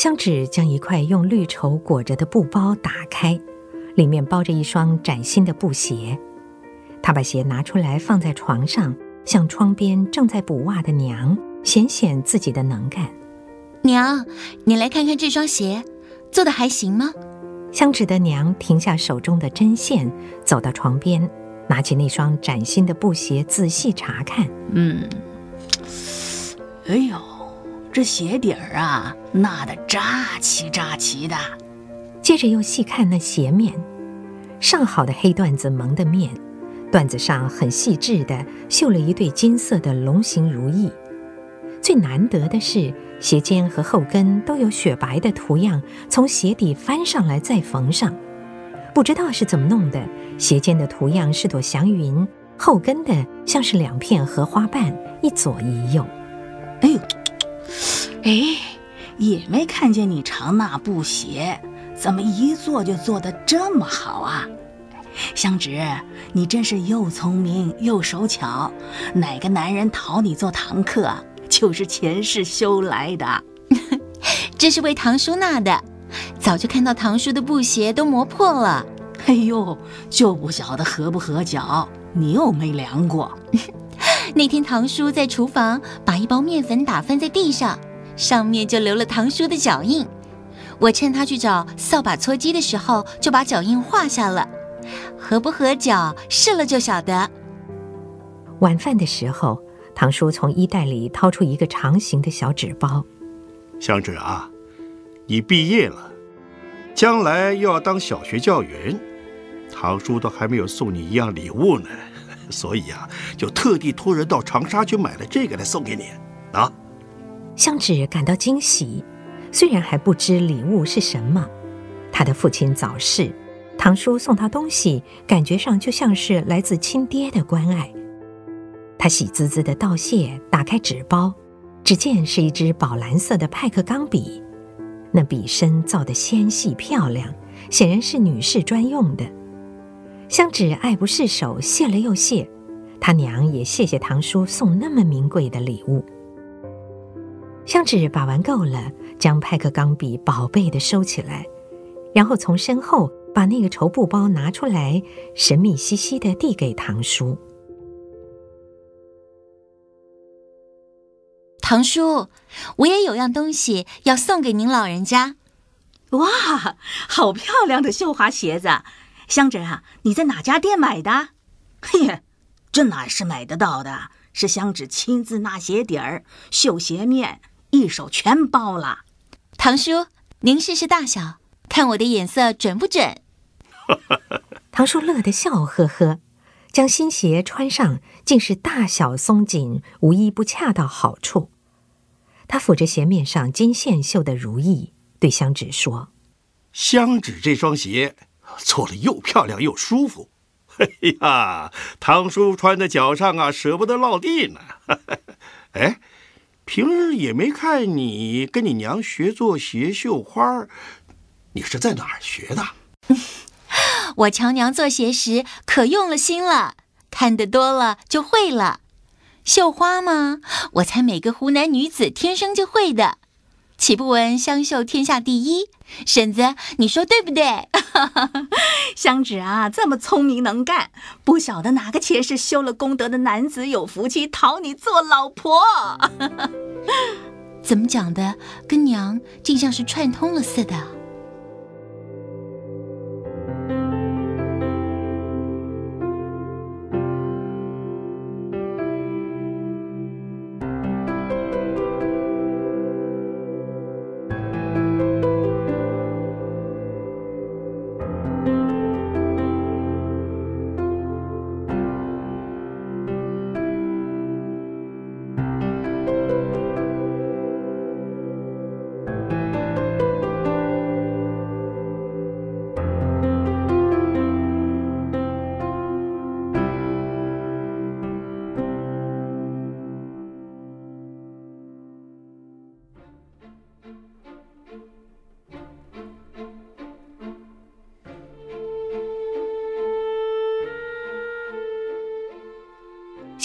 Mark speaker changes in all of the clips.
Speaker 1: 香芷将一块用绿绸裹着的布包打开，里面包着一双崭新的布鞋。她把鞋拿出来放在床上，向窗边正在补袜的娘显显自己的能干。
Speaker 2: 娘，你来看看这双鞋，做的还行吗？
Speaker 1: 香芷的娘停下手中的针线，走到床边，拿起那双崭新的布鞋仔细查看。
Speaker 3: 嗯，哎呦，这鞋底儿啊，纳得扎齐扎齐的。
Speaker 1: 接着又细看那鞋面，上好的黑缎子蒙的面，缎子上很细致的绣了一对金色的龙形如意。最难得的是，鞋尖和后跟都有雪白的图样，从鞋底翻上来再缝上。不知道是怎么弄的，鞋尖的图样是朵祥云，后跟的像是两片荷花瓣，一左一右。
Speaker 3: 哎呦，哎，也没看见你常纳布鞋，怎么一做就做得这么好啊？香芷，你真是又聪明又手巧，哪个男人讨你做堂客？就是前世修来的，
Speaker 2: 这是为堂叔纳的。早就看到堂叔的布鞋都磨破了，
Speaker 3: 哎呦，就不晓得合不合脚。你又没量过。
Speaker 2: 那天堂叔在厨房把一包面粉打翻在地上，上面就留了堂叔的脚印。我趁他去找扫把搓机的时候，就把脚印画下了。合不合脚，试了就晓得。
Speaker 1: 晚饭的时候。堂叔从衣袋里掏出一个长形的小纸包，
Speaker 4: 香芷啊，你毕业了，将来又要当小学教员，堂叔都还没有送你一样礼物呢，所以啊，就特地托人到长沙去买了这个来送给你啊。
Speaker 1: 香纸感到惊喜，虽然还不知礼物是什么，他的父亲早逝，堂叔送他东西，感觉上就像是来自亲爹的关爱。他喜滋滋的道谢，打开纸包，只见是一支宝蓝色的派克钢笔，那笔身造得纤细漂亮，显然是女士专用的。香纸爱不释手，谢了又谢，他娘也谢谢堂叔送那么名贵的礼物。香纸把玩够了，将派克钢笔宝贝的收起来，然后从身后把那个绸布包拿出来，神秘兮兮的递给堂叔。
Speaker 2: 堂叔，我也有样东西要送给您老人家。
Speaker 3: 哇，好漂亮的绣花鞋子！香纸啊，你在哪家店买的？嘿，这哪是买得到的？是香芷亲自纳鞋底儿、绣鞋面，一手全包了。
Speaker 2: 堂叔，您试试大小，看我的眼色准不准？
Speaker 1: 堂叔乐得笑呵呵，将新鞋穿上，竟是大小松紧，无一不恰到好处。他抚着鞋面上金线绣的如意，对香芷说：“
Speaker 4: 香芷这双鞋做了又漂亮又舒服，嘿 呀，堂叔穿在脚上啊，舍不得落地呢。哎，平日也没看你跟你娘学做鞋绣花，你是在哪儿学的？
Speaker 2: 我瞧娘做鞋时可用了心了，看得多了就会了。”绣花吗？我猜每个湖南女子天生就会的，岂不闻香秀天下第一？婶子，你说对不对？
Speaker 3: 香芷啊，这么聪明能干，不晓得哪个前世修了功德的男子有福气讨你做老婆。
Speaker 2: 怎么讲的？跟娘竟像是串通了似的。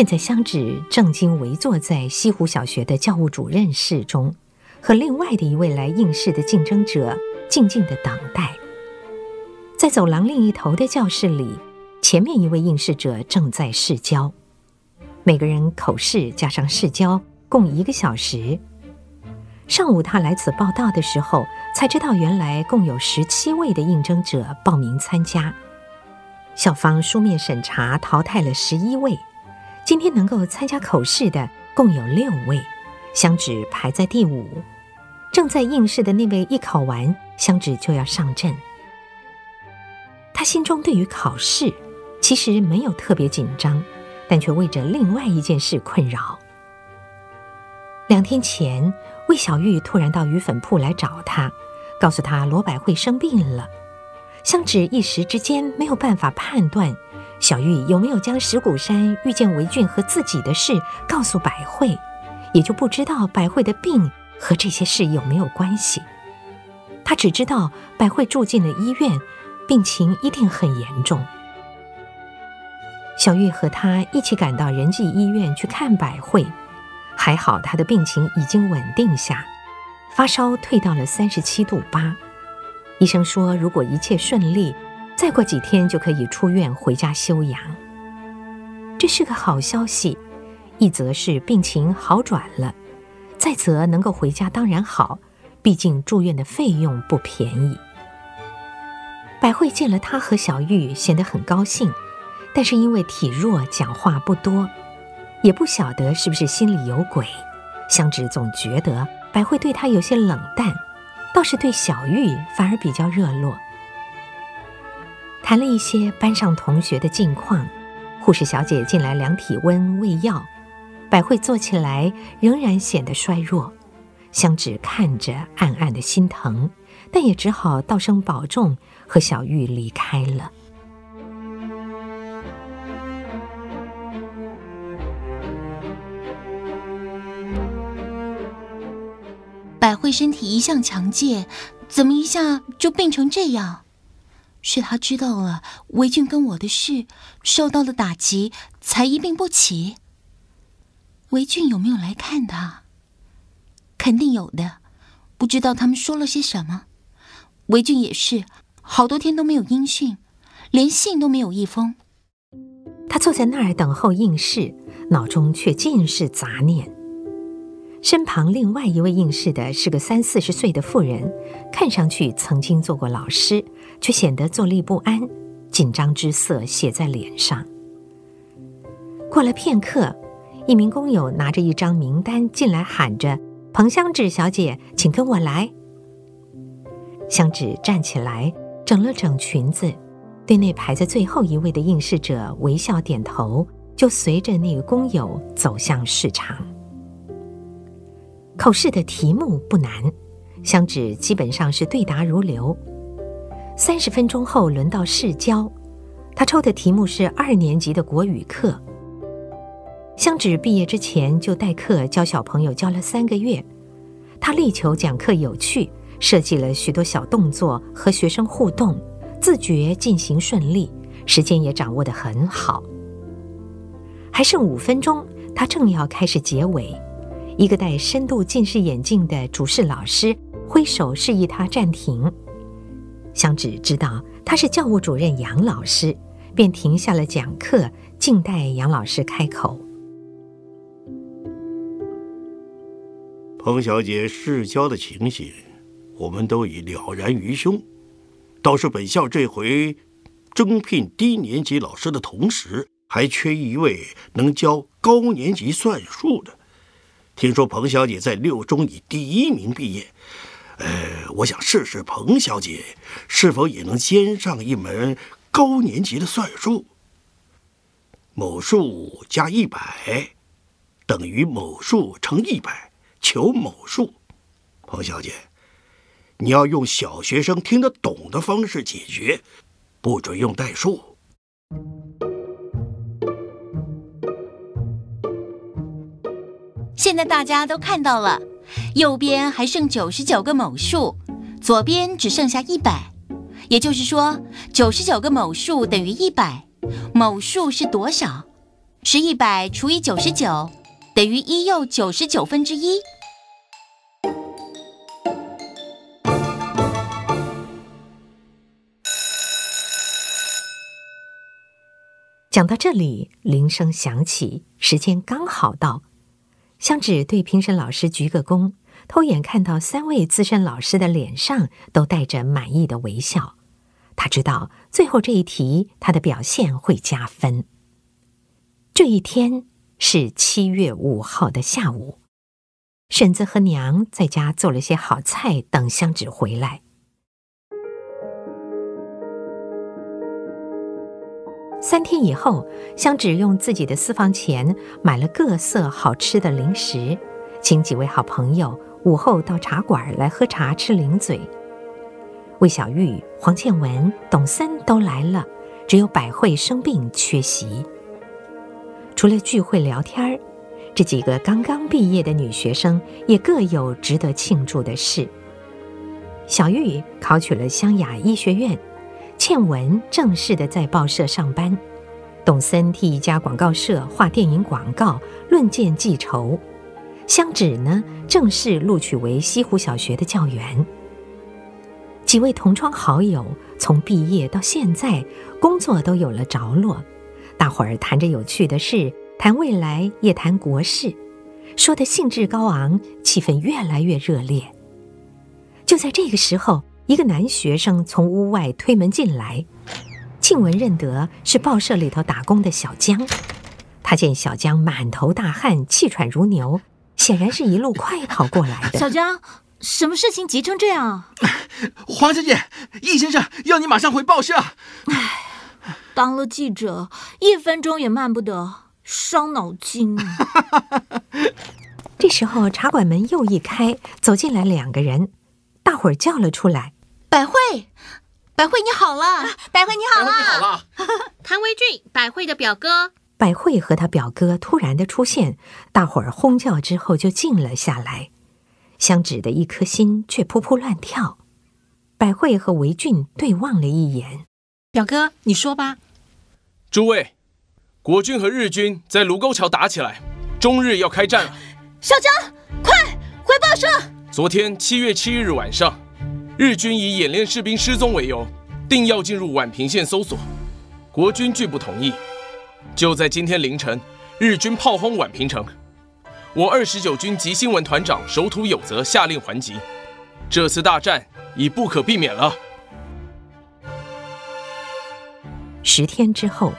Speaker 1: 现在香芷正襟围坐在西湖小学的教务主任室中，和另外的一位来应试的竞争者静静地等待。在走廊另一头的教室里，前面一位应试者正在试教。每个人口试加上试教共一个小时。上午他来此报到的时候，才知道原来共有十七位的应征者报名参加。校方书面审查淘汰了十一位，今天能够参加口试的共有六位，香芷排在第五。正在应试的那位一考完，香芷就要上阵。他心中对于考试其实没有特别紧张，但却为着另外一件事困扰。两天前，魏小玉突然到鱼粉铺来找他，告诉他罗百惠生病了。香芷一时之间没有办法判断，小玉有没有将石鼓山遇见韦俊和自己的事告诉百惠，也就不知道百惠的病和这些事有没有关系。他只知道百惠住进了医院，病情一定很严重。小玉和他一起赶到仁济医院去看百惠，还好他的病情已经稳定下，发烧退到了三十七度八。医生说，如果一切顺利，再过几天就可以出院回家休养。这是个好消息，一则是病情好转了，再则能够回家当然好，毕竟住院的费用不便宜。百惠见了他和小玉，显得很高兴，但是因为体弱，讲话不多，也不晓得是不是心里有鬼。香芷总觉得百惠对他有些冷淡。倒是对小玉反而比较热络，谈了一些班上同学的近况。护士小姐进来量体温、喂药，百惠坐起来仍然显得衰弱。香芷看着暗暗的心疼，但也只好道声保重，和小玉离开了。
Speaker 2: 百惠身体一向强健，怎么一下就病成这样？是他知道了韦俊跟我的事，受到了打击，才一病不起。韦俊有没有来看他？肯定有的，不知道他们说了些什么。韦俊也是，好多天都没有音讯，连信都没有一封。
Speaker 1: 他坐在那儿等候应试，脑中却尽是杂念。身旁另外一位应试的是个三四十岁的妇人，看上去曾经做过老师，却显得坐立不安，紧张之色写在脸上。过了片刻，一名工友拿着一张名单进来，喊着：“彭香芷小姐，请跟我来。”香芷站起来，整了整裙子，对那排在最后一位的应试者微笑点头，就随着那个工友走向市场。考试的题目不难，香芷基本上是对答如流。三十分钟后轮到试教，他抽的题目是二年级的国语课。香芷毕业之前就代课教小朋友教了三个月，他力求讲课有趣，设计了许多小动作和学生互动，自觉进行顺利，时间也掌握得很好。还剩五分钟，他正要开始结尾。一个戴深度近视眼镜的主试老师挥手示意他暂停。香芷知道他是教务主任杨老师，便停下了讲课，静待杨老师开口。
Speaker 4: 彭小姐试教的情形，我们都已了然于胸。倒是本校这回征聘低年级老师的同时，还缺一位能教高年级算术的。听说彭小姐在六中以第一名毕业，呃，我想试试彭小姐是否也能兼上一门高年级的算术。某数加一百等于某数乘一百，求某数。彭小姐，你要用小学生听得懂的方式解决，不准用代数。
Speaker 2: 现在大家都看到了，右边还剩九十九个某数，左边只剩下一百。也就是说，九十九个某数等于一百，某数是多少？是一百除以九十九，等于一又九十九分之一。
Speaker 1: 讲到这里，铃声响起，时间刚好到香芷对评审老师鞠个躬，偷眼看到三位资深老师的脸上都带着满意的微笑。他知道最后这一题他的表现会加分。这一天是七月五号的下午，婶子和娘在家做了些好菜，等香芷回来。三天以后，香芷用自己的私房钱买了各色好吃的零食，请几位好朋友午后到茶馆来喝茶吃零嘴。魏小玉、黄倩文、董森都来了，只有百惠生病缺席。除了聚会聊天儿，这几个刚刚毕业的女学生也各有值得庆祝的事。小玉考取了湘雅医学院。倩文正式的在报社上班，董森替一家广告社画电影广告，论件记仇。香芷呢，正式录取为西湖小学的教员。几位同窗好友从毕业到现在，工作都有了着落，大伙儿谈着有趣的事，谈未来也谈国事，说的兴致高昂，气氛越来越热烈。就在这个时候。一个男学生从屋外推门进来，庆文认得是报社里头打工的小江。他见小江满头大汗，气喘如牛，显然是一路快跑过来的。
Speaker 5: 小江，什么事情急成这样？
Speaker 6: 黄小姐，易先生要你马上回报社。
Speaker 5: 唉，当了记者，一分钟也慢不得，伤脑筋。
Speaker 1: 啊 这时候茶馆门又一开，走进来两个人，大伙儿叫了出来。
Speaker 2: 百惠，百惠你好了，
Speaker 5: 百惠你好了，
Speaker 6: 你好了，
Speaker 7: 谭维俊，百惠的表哥。
Speaker 1: 百惠和他表哥突然的出现，大伙儿哄叫之后就静了下来，香芷的一颗心却扑扑乱跳。百惠和维俊对望了一眼，
Speaker 7: 表哥，你说吧。
Speaker 8: 诸位，国军和日军在卢沟桥打起来，中日要开战了。
Speaker 5: 小江，快回报社。
Speaker 8: 昨天七月七日晚上。日军以演练士兵失踪为由，定要进入宛平县搜索，国军拒不同意。就在今天凌晨，日军炮轰宛平城，我二十九军及新闻团长守土有责下令还击，这次大战已不可避免了。
Speaker 1: 十天之后，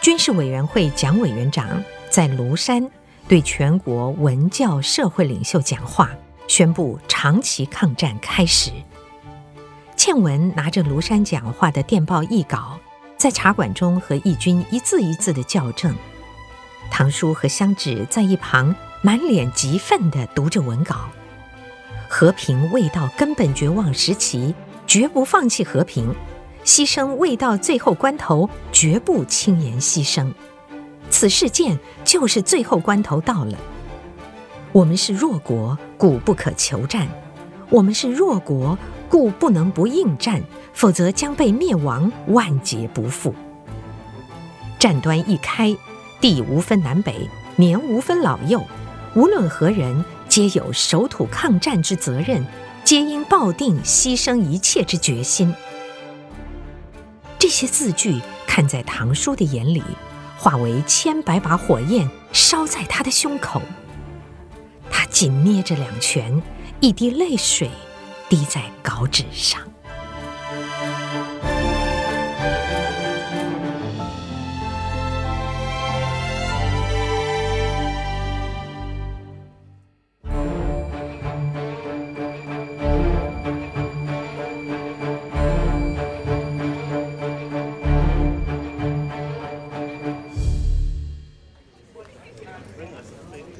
Speaker 1: 军事委员会蒋委员长在庐山对全国文教社会领袖讲话，宣布长期抗战开始。倩文拿着庐山讲话的电报译稿，在茶馆中和义军一字一字的校正。唐叔和香芷在一旁满脸急愤地读着文稿。和平未到根本绝望时期，绝不放弃和平；牺牲未到最后关头，绝不轻言牺牲。此事件就是最后关头到了。我们是弱国，古不可求战；我们是弱国。故不能不应战，否则将被灭亡，万劫不复。战端一开，地无分南北，年无分老幼，无论何人，皆有守土抗战之责任，皆应抱定牺牲一切之决心。这些字句看在唐叔的眼里，化为千百把火焰，烧在他的胸口。他紧捏着两拳，一滴泪水。滴在稿纸上。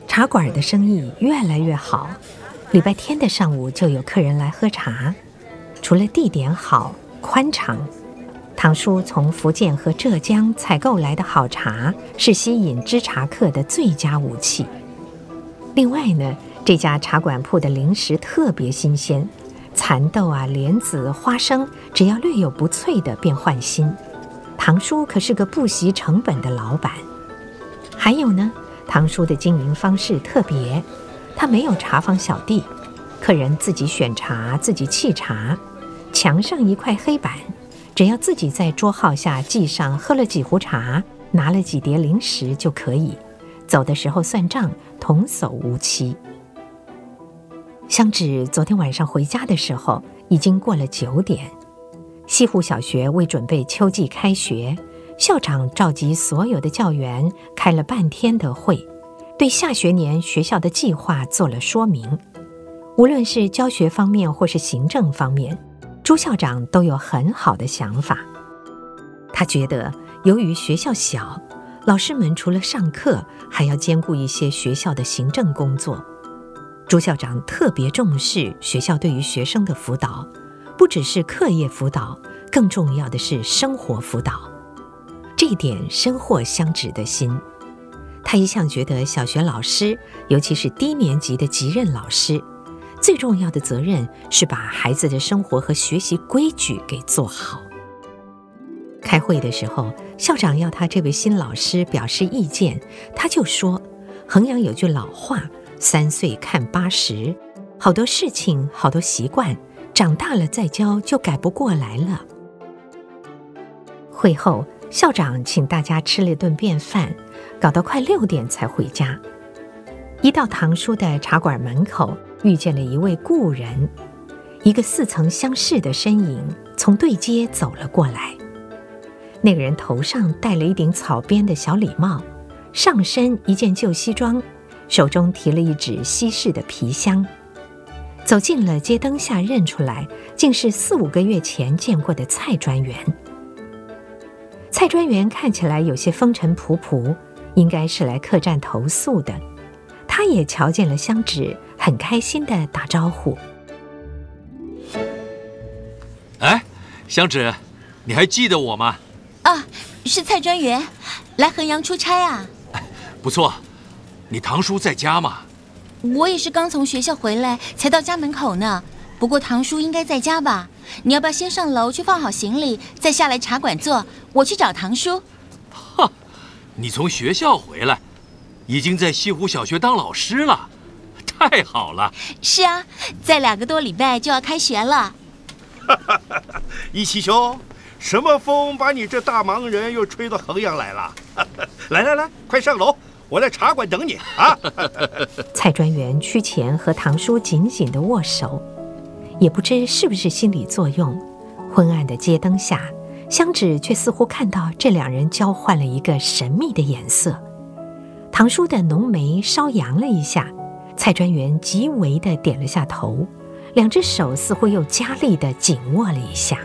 Speaker 1: 茶馆的生意越来越好。礼拜天的上午就有客人来喝茶，除了地点好、宽敞，唐叔从福建和浙江采购来的好茶是吸引知茶客的最佳武器。另外呢，这家茶馆铺的零食特别新鲜，蚕豆啊、莲子、花生，只要略有不脆的便换新。唐叔可是个不惜成本的老板。还有呢，唐叔的经营方式特别。他没有茶坊小弟，客人自己选茶，自己沏茶，墙上一块黑板，只要自己在桌号下记上喝了几壶茶，拿了几碟零食就可以，走的时候算账，童叟无欺。香芷昨天晚上回家的时候，已经过了九点。西湖小学为准备秋季开学，校长召集所有的教员开了半天的会，对下学年学校的计划做了说明。无论是教学方面或是行政方面，朱校长都有很好的想法。他觉得，由于学校小，老师们除了上课，还要兼顾一些学校的行政工作。朱校长特别重视学校对于学生的辅导。不只是课业辅导，更重要的是生活辅导。这一点深获香芷的心。他一向觉得小学老师，尤其是低年级的级任老师，最重要的责任是把孩子的生活和学习规矩给做好。开会的时候，校长要他这位新老师表示意见，他就说：“衡阳有句老话，三岁看八十，好多事情，好多习惯。”长大了再教就改不过来了。会后，校长请大家吃了一顿便饭，搞到快六点才回家。一到堂叔的茶馆门口，遇见了一位故人，一个似曾相识的身影从对街走了过来。那个人头上戴了一顶草编的小礼帽，上身一件旧西装，手中提了一只西式的皮箱。走进了街灯下，认出来竟是四五个月前见过的蔡专员。蔡专员看起来有些风尘仆仆，应该是来客栈投宿的。他也瞧见了香芷，很开心的打招呼：“
Speaker 6: 哎，香芷，你还记得我吗？”“
Speaker 2: 啊，是蔡专员，来衡阳出差啊。”“
Speaker 6: 不错，你堂叔在家吗？”
Speaker 2: 我也是刚从学校回来，才到家门口呢。不过堂叔应该在家吧？你要不要先上楼去放好行李，再下来茶馆坐？我去找堂叔。
Speaker 6: 哈，你从学校回来，已经在西湖小学当老师了，太好了。
Speaker 2: 是啊，在两个多礼拜就要开学了。
Speaker 4: 哈哈哈！一奇兄，什么风把你这大忙人又吹到衡阳来了？来来来，快上楼。我在茶馆等你啊！
Speaker 1: 蔡专员趋前和堂叔紧紧地握手，也不知是不是心理作用，昏暗的街灯下，香纸却似乎看到这两人交换了一个神秘的眼色。唐叔的浓眉稍扬了一下，蔡专员极为的点了下头，两只手似乎又加力的紧握了一下。